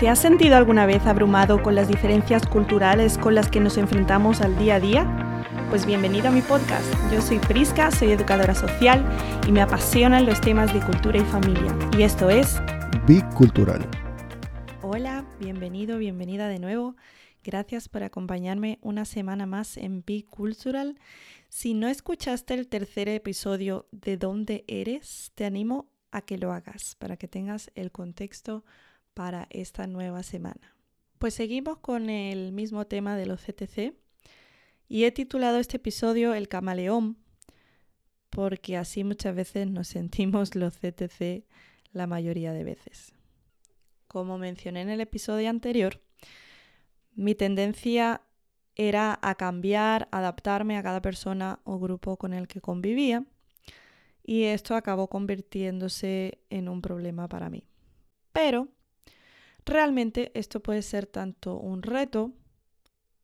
¿Te has sentido alguna vez abrumado con las diferencias culturales con las que nos enfrentamos al día a día? Pues bienvenido a mi podcast. Yo soy Prisca, soy educadora social y me apasionan los temas de cultura y familia. Y esto es Bicultural. Hola, bienvenido, bienvenida de nuevo. Gracias por acompañarme una semana más en Bicultural. Si no escuchaste el tercer episodio de ¿Dónde eres? Te animo a que lo hagas para que tengas el contexto para esta nueva semana. Pues seguimos con el mismo tema de los CTC y he titulado este episodio El camaleón porque así muchas veces nos sentimos los CTC la mayoría de veces. Como mencioné en el episodio anterior, mi tendencia era a cambiar, adaptarme a cada persona o grupo con el que convivía y esto acabó convirtiéndose en un problema para mí. Pero Realmente esto puede ser tanto un reto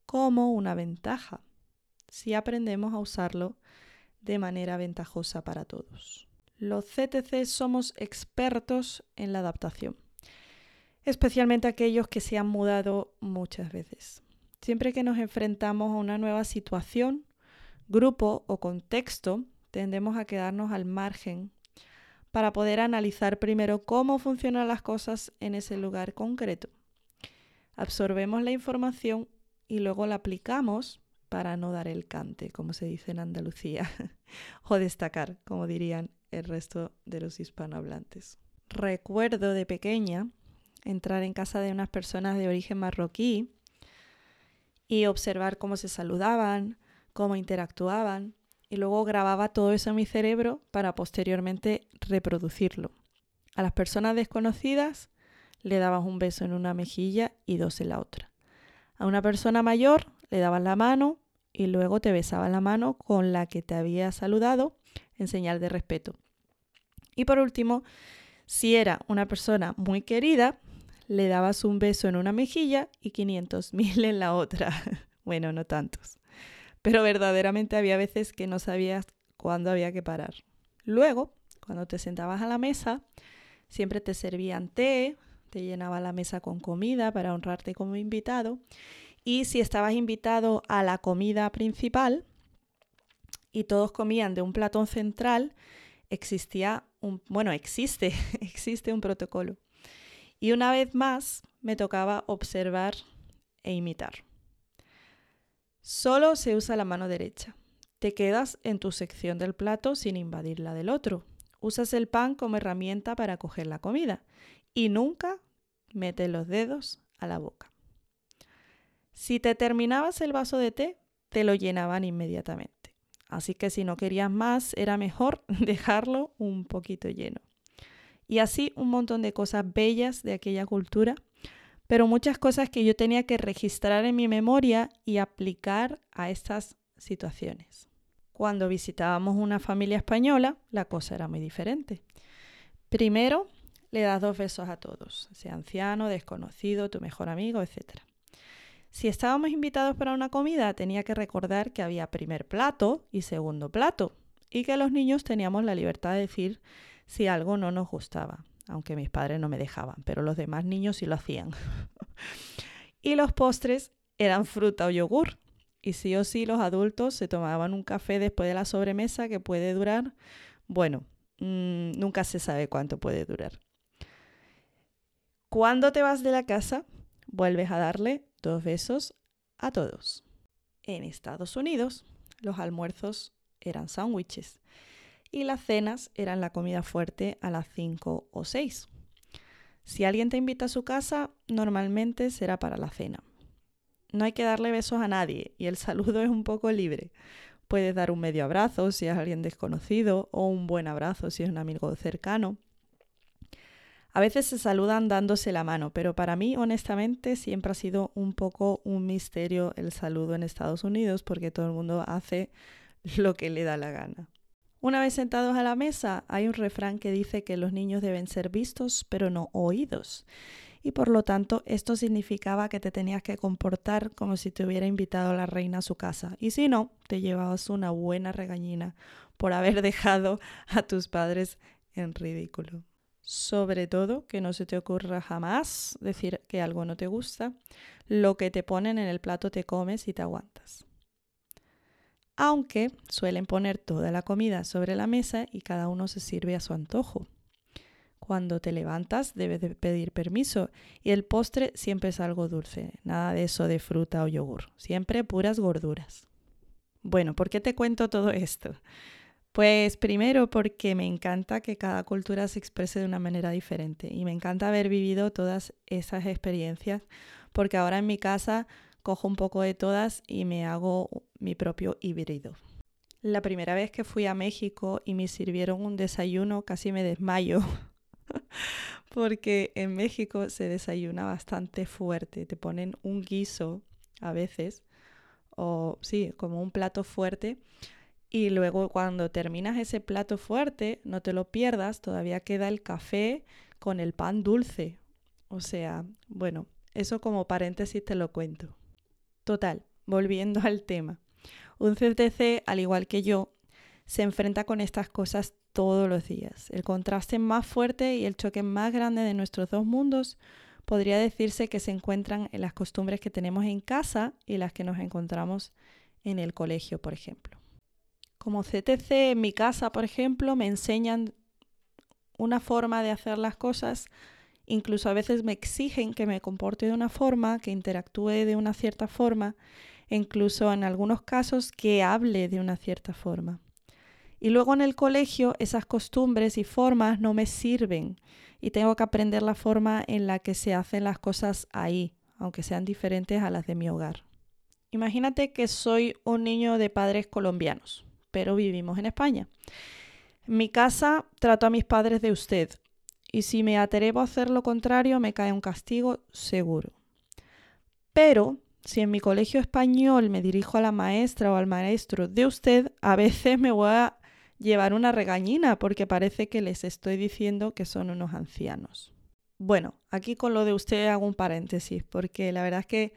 como una ventaja si aprendemos a usarlo de manera ventajosa para todos. Los CTC somos expertos en la adaptación, especialmente aquellos que se han mudado muchas veces. Siempre que nos enfrentamos a una nueva situación, grupo o contexto, tendemos a quedarnos al margen para poder analizar primero cómo funcionan las cosas en ese lugar concreto. Absorbemos la información y luego la aplicamos para no dar el cante, como se dice en Andalucía, o destacar, como dirían el resto de los hispanohablantes. Recuerdo de pequeña entrar en casa de unas personas de origen marroquí y observar cómo se saludaban, cómo interactuaban, y luego grababa todo eso en mi cerebro para posteriormente reproducirlo. A las personas desconocidas le dabas un beso en una mejilla y dos en la otra. A una persona mayor le dabas la mano y luego te besaba la mano con la que te había saludado en señal de respeto. Y por último, si era una persona muy querida, le dabas un beso en una mejilla y 500 mil en la otra. bueno, no tantos pero verdaderamente había veces que no sabías cuándo había que parar. Luego, cuando te sentabas a la mesa, siempre te servían té, te llenaba la mesa con comida para honrarte como invitado. Y si estabas invitado a la comida principal y todos comían de un platón central, existía bueno, existe, existe un protocolo. Y una vez más me tocaba observar e imitar. Solo se usa la mano derecha. Te quedas en tu sección del plato sin invadir la del otro. Usas el pan como herramienta para coger la comida y nunca metes los dedos a la boca. Si te terminabas el vaso de té, te lo llenaban inmediatamente. Así que si no querías más, era mejor dejarlo un poquito lleno. Y así un montón de cosas bellas de aquella cultura pero muchas cosas que yo tenía que registrar en mi memoria y aplicar a estas situaciones. Cuando visitábamos una familia española, la cosa era muy diferente. Primero, le das dos besos a todos, sea anciano, desconocido, tu mejor amigo, etc. Si estábamos invitados para una comida, tenía que recordar que había primer plato y segundo plato, y que los niños teníamos la libertad de decir si algo no nos gustaba aunque mis padres no me dejaban, pero los demás niños sí lo hacían. y los postres eran fruta o yogur. Y sí o sí los adultos se tomaban un café después de la sobremesa que puede durar, bueno, mm, nunca se sabe cuánto puede durar. Cuando te vas de la casa, vuelves a darle dos besos a todos. En Estados Unidos, los almuerzos eran sándwiches y las cenas eran la comida fuerte a las 5 o 6. Si alguien te invita a su casa, normalmente será para la cena. No hay que darle besos a nadie y el saludo es un poco libre. Puedes dar un medio abrazo si es alguien desconocido o un buen abrazo si es un amigo cercano. A veces se saludan dándose la mano, pero para mí honestamente siempre ha sido un poco un misterio el saludo en Estados Unidos porque todo el mundo hace lo que le da la gana. Una vez sentados a la mesa, hay un refrán que dice que los niños deben ser vistos, pero no oídos. Y por lo tanto, esto significaba que te tenías que comportar como si te hubiera invitado la reina a su casa. Y si no, te llevabas una buena regañina por haber dejado a tus padres en ridículo. Sobre todo que no se te ocurra jamás decir que algo no te gusta. Lo que te ponen en el plato te comes y te aguantas. Aunque suelen poner toda la comida sobre la mesa y cada uno se sirve a su antojo. Cuando te levantas debes de pedir permiso y el postre siempre es algo dulce, nada de eso de fruta o yogur, siempre puras gorduras. Bueno, ¿por qué te cuento todo esto? Pues primero porque me encanta que cada cultura se exprese de una manera diferente y me encanta haber vivido todas esas experiencias porque ahora en mi casa cojo un poco de todas y me hago mi propio híbrido. La primera vez que fui a México y me sirvieron un desayuno casi me desmayo porque en México se desayuna bastante fuerte. Te ponen un guiso a veces, o sí, como un plato fuerte. Y luego cuando terminas ese plato fuerte, no te lo pierdas, todavía queda el café con el pan dulce. O sea, bueno, eso como paréntesis te lo cuento. Total, volviendo al tema. Un CTC, al igual que yo, se enfrenta con estas cosas todos los días. El contraste más fuerte y el choque más grande de nuestros dos mundos podría decirse que se encuentran en las costumbres que tenemos en casa y las que nos encontramos en el colegio, por ejemplo. Como CTC en mi casa, por ejemplo, me enseñan una forma de hacer las cosas, incluso a veces me exigen que me comporte de una forma, que interactúe de una cierta forma, e incluso en algunos casos que hable de una cierta forma. Y luego en el colegio esas costumbres y formas no me sirven y tengo que aprender la forma en la que se hacen las cosas ahí, aunque sean diferentes a las de mi hogar. Imagínate que soy un niño de padres colombianos, pero vivimos en España. En mi casa trato a mis padres de usted y si me atrevo a hacer lo contrario me cae un castigo seguro. Pero si en mi colegio español me dirijo a la maestra o al maestro de usted, a veces me voy a llevar una regañina porque parece que les estoy diciendo que son unos ancianos. Bueno, aquí con lo de usted hago un paréntesis porque la verdad es que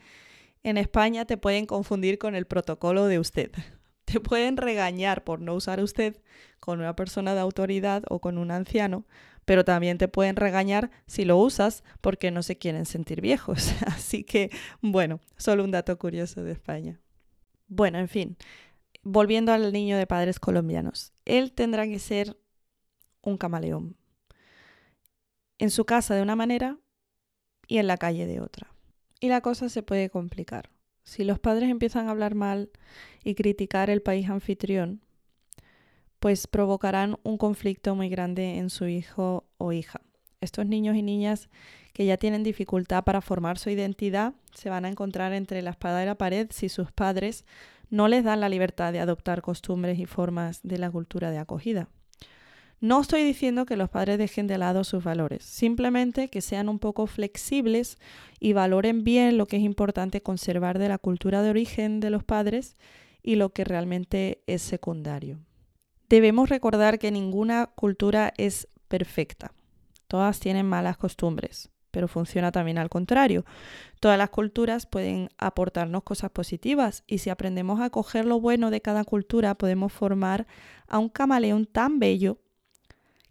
en España te pueden confundir con el protocolo de usted. Te pueden regañar por no usar usted con una persona de autoridad o con un anciano, pero también te pueden regañar si lo usas porque no se quieren sentir viejos. Así que, bueno, solo un dato curioso de España. Bueno, en fin, volviendo al niño de padres colombianos, él tendrá que ser un camaleón. En su casa de una manera y en la calle de otra. Y la cosa se puede complicar. Si los padres empiezan a hablar mal y criticar el país anfitrión, pues provocarán un conflicto muy grande en su hijo o hija. Estos niños y niñas que ya tienen dificultad para formar su identidad se van a encontrar entre la espada y la pared si sus padres no les dan la libertad de adoptar costumbres y formas de la cultura de acogida. No estoy diciendo que los padres dejen de lado sus valores, simplemente que sean un poco flexibles y valoren bien lo que es importante conservar de la cultura de origen de los padres y lo que realmente es secundario. Debemos recordar que ninguna cultura es perfecta. Todas tienen malas costumbres, pero funciona también al contrario. Todas las culturas pueden aportarnos cosas positivas y si aprendemos a coger lo bueno de cada cultura podemos formar a un camaleón tan bello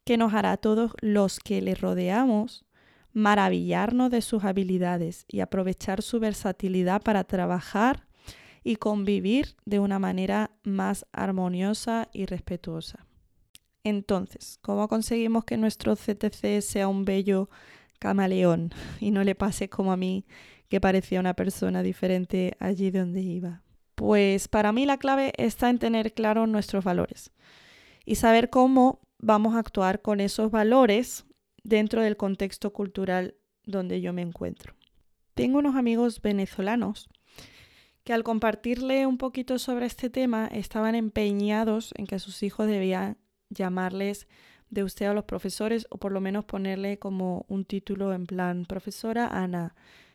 que nos hará a todos los que le rodeamos maravillarnos de sus habilidades y aprovechar su versatilidad para trabajar y convivir de una manera más armoniosa y respetuosa. Entonces, ¿cómo conseguimos que nuestro CTC sea un bello camaleón y no le pase como a mí que parecía una persona diferente allí donde iba. Pues para mí la clave está en tener claros nuestros valores y saber cómo vamos a actuar con esos valores dentro del contexto cultural donde yo me encuentro. Tengo unos amigos venezolanos que al compartirle un poquito sobre este tema estaban empeñados en que sus hijos debían llamarles de usted a los profesores o por lo menos ponerle como un título en plan profesora Ana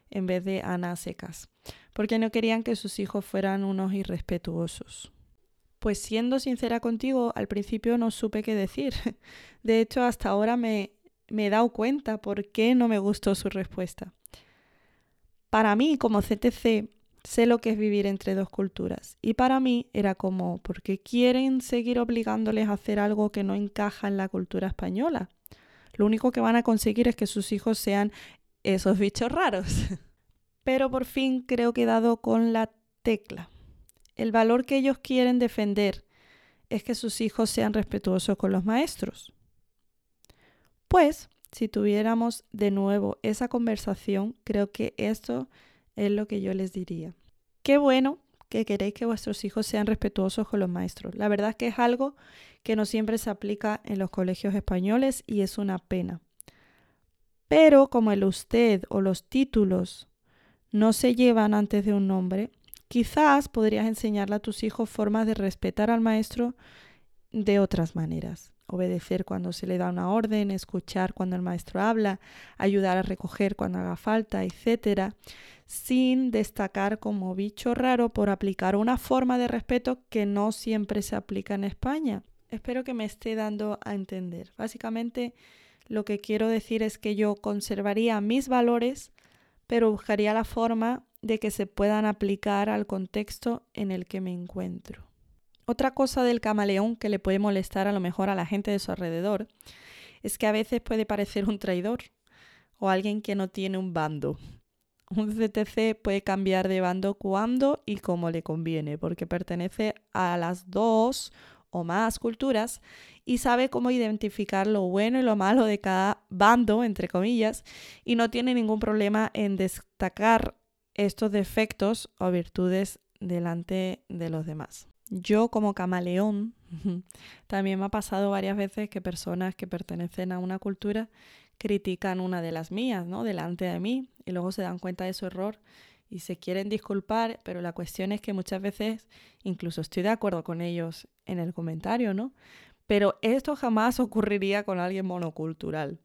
en vez de Ana Secas, porque no querían que sus hijos fueran unos irrespetuosos. Pues siendo sincera contigo, al principio no supe qué decir. De hecho, hasta ahora me, me he dado cuenta por qué no me gustó su respuesta. Para mí, como CTC, sé lo que es vivir entre dos culturas. Y para mí era como, ¿por qué quieren seguir obligándoles a hacer algo que no encaja en la cultura española? Lo único que van a conseguir es que sus hijos sean esos bichos raros. Pero por fin creo que he dado con la tecla. El valor que ellos quieren defender es que sus hijos sean respetuosos con los maestros. Pues, si tuviéramos de nuevo esa conversación, creo que esto es lo que yo les diría. Qué bueno que queréis que vuestros hijos sean respetuosos con los maestros. La verdad es que es algo que no siempre se aplica en los colegios españoles y es una pena. Pero como el usted o los títulos no se llevan antes de un nombre, quizás podrías enseñarle a tus hijos formas de respetar al maestro de otras maneras. Obedecer cuando se le da una orden, escuchar cuando el maestro habla, ayudar a recoger cuando haga falta, etc sin destacar como bicho raro por aplicar una forma de respeto que no siempre se aplica en España. Espero que me esté dando a entender. Básicamente lo que quiero decir es que yo conservaría mis valores, pero buscaría la forma de que se puedan aplicar al contexto en el que me encuentro. Otra cosa del camaleón que le puede molestar a lo mejor a la gente de su alrededor es que a veces puede parecer un traidor o alguien que no tiene un bando un CTC puede cambiar de bando cuando y como le conviene, porque pertenece a las dos o más culturas y sabe cómo identificar lo bueno y lo malo de cada bando, entre comillas, y no tiene ningún problema en destacar estos defectos o virtudes delante de los demás. Yo como camaleón, también me ha pasado varias veces que personas que pertenecen a una cultura critican una de las mías, ¿no? Delante de mí y luego se dan cuenta de su error y se quieren disculpar, pero la cuestión es que muchas veces incluso estoy de acuerdo con ellos en el comentario, ¿no? Pero esto jamás ocurriría con alguien monocultural.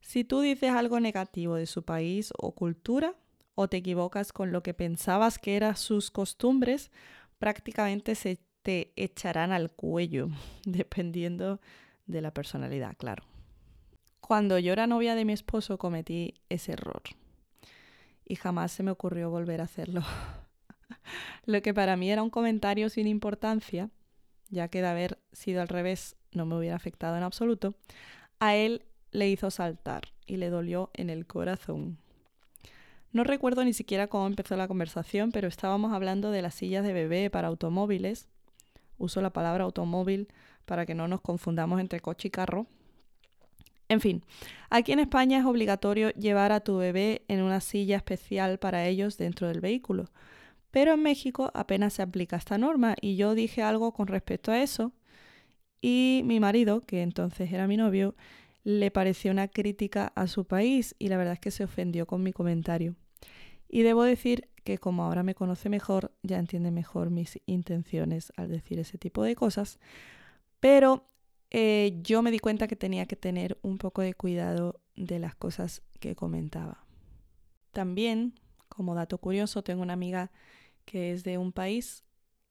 Si tú dices algo negativo de su país o cultura, o te equivocas con lo que pensabas que eran sus costumbres, prácticamente se te echarán al cuello, dependiendo de la personalidad, claro. Cuando yo era novia de mi esposo cometí ese error y jamás se me ocurrió volver a hacerlo. Lo que para mí era un comentario sin importancia, ya que de haber sido al revés no me hubiera afectado en absoluto, a él le hizo saltar y le dolió en el corazón. No recuerdo ni siquiera cómo empezó la conversación, pero estábamos hablando de las sillas de bebé para automóviles. Uso la palabra automóvil para que no nos confundamos entre coche y carro, en fin, aquí en España es obligatorio llevar a tu bebé en una silla especial para ellos dentro del vehículo. Pero en México apenas se aplica esta norma y yo dije algo con respecto a eso y mi marido, que entonces era mi novio, le pareció una crítica a su país y la verdad es que se ofendió con mi comentario. Y debo decir que como ahora me conoce mejor, ya entiende mejor mis intenciones al decir ese tipo de cosas, pero eh, yo me di cuenta que tenía que tener un poco de cuidado de las cosas que comentaba. También, como dato curioso, tengo una amiga que es de un país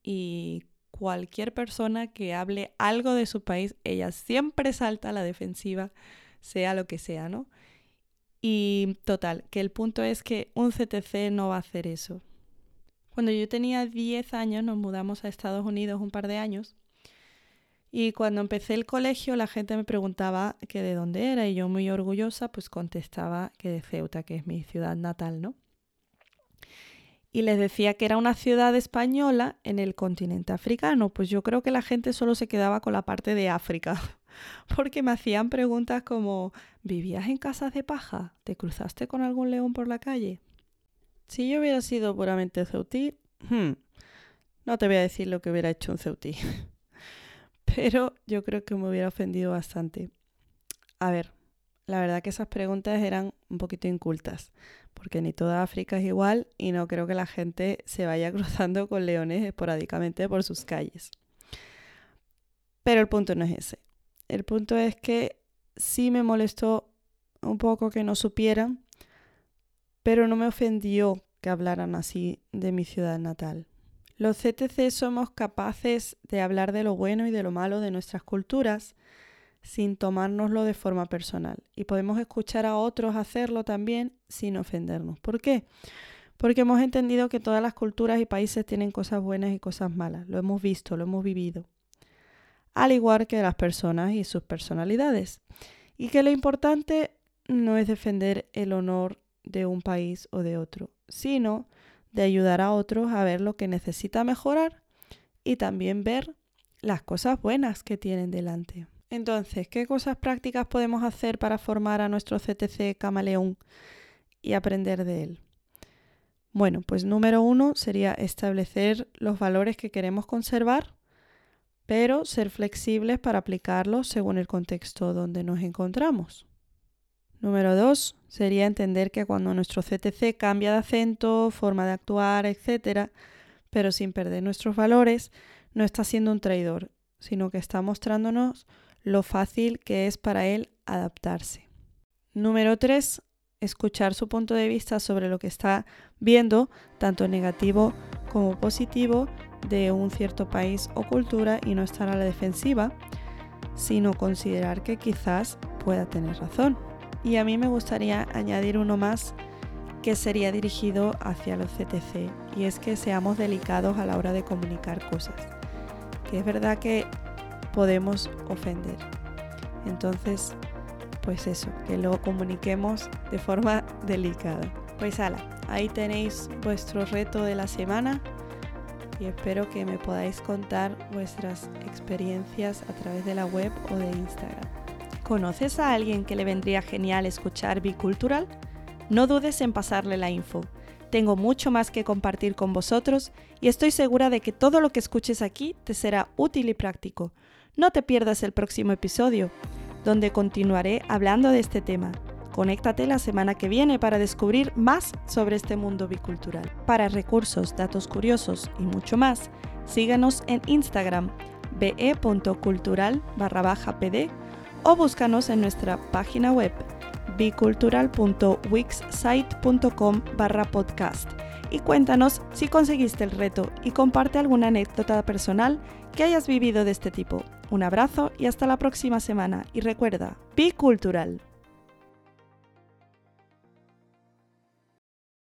y cualquier persona que hable algo de su país, ella siempre salta a la defensiva, sea lo que sea, ¿no? Y total, que el punto es que un CTC no va a hacer eso. Cuando yo tenía 10 años nos mudamos a Estados Unidos un par de años y cuando empecé el colegio la gente me preguntaba que de dónde era y yo muy orgullosa pues contestaba que de Ceuta, que es mi ciudad natal, ¿no? Y les decía que era una ciudad española en el continente africano. Pues yo creo que la gente solo se quedaba con la parte de África, porque me hacían preguntas como ¿vivías en casas de paja? ¿Te cruzaste con algún león por la calle? Si yo hubiera sido puramente ceutí, hmm, no te voy a decir lo que hubiera hecho un ceutí. pero yo creo que me hubiera ofendido bastante. A ver, la verdad que esas preguntas eran un poquito incultas, porque ni toda África es igual y no creo que la gente se vaya cruzando con leones esporádicamente por sus calles. Pero el punto no es ese. El punto es que sí me molestó un poco que no supieran, pero no me ofendió que hablaran así de mi ciudad natal. Los CTC somos capaces de hablar de lo bueno y de lo malo de nuestras culturas sin tomárnoslo de forma personal y podemos escuchar a otros hacerlo también sin ofendernos. ¿Por qué? Porque hemos entendido que todas las culturas y países tienen cosas buenas y cosas malas. Lo hemos visto, lo hemos vivido. Al igual que las personas y sus personalidades. y que lo importante no es defender el honor de un país o de otro, sino de ayudar a otros a ver lo que necesita mejorar y también ver las cosas buenas que tienen delante. Entonces, ¿qué cosas prácticas podemos hacer para formar a nuestro CTC camaleón y aprender de él? Bueno, pues número uno sería establecer los valores que queremos conservar, pero ser flexibles para aplicarlos según el contexto donde nos encontramos. Número dos sería entender que cuando nuestro CTC cambia de acento, forma de actuar, etc., pero sin perder nuestros valores, no está siendo un traidor, sino que está mostrándonos lo fácil que es para él adaptarse. Número 3. Escuchar su punto de vista sobre lo que está viendo, tanto negativo como positivo, de un cierto país o cultura y no estar a la defensiva, sino considerar que quizás pueda tener razón. Y a mí me gustaría añadir uno más que sería dirigido hacia los CTC y es que seamos delicados a la hora de comunicar cosas. Que es verdad que podemos ofender. Entonces, pues eso, que lo comuniquemos de forma delicada. Pues ala, ahí tenéis vuestro reto de la semana y espero que me podáis contar vuestras experiencias a través de la web o de Instagram. ¿Conoces a alguien que le vendría genial escuchar Bicultural? No dudes en pasarle la info. Tengo mucho más que compartir con vosotros y estoy segura de que todo lo que escuches aquí te será útil y práctico. No te pierdas el próximo episodio, donde continuaré hablando de este tema. Conéctate la semana que viene para descubrir más sobre este mundo bicultural. Para recursos, datos curiosos y mucho más, síganos en Instagram be.cultural pd o búscanos en nuestra página web bicultural.wixsite.com barra podcast y cuéntanos si conseguiste el reto y comparte alguna anécdota personal que hayas vivido de este tipo. Un abrazo y hasta la próxima semana y recuerda, bicultural.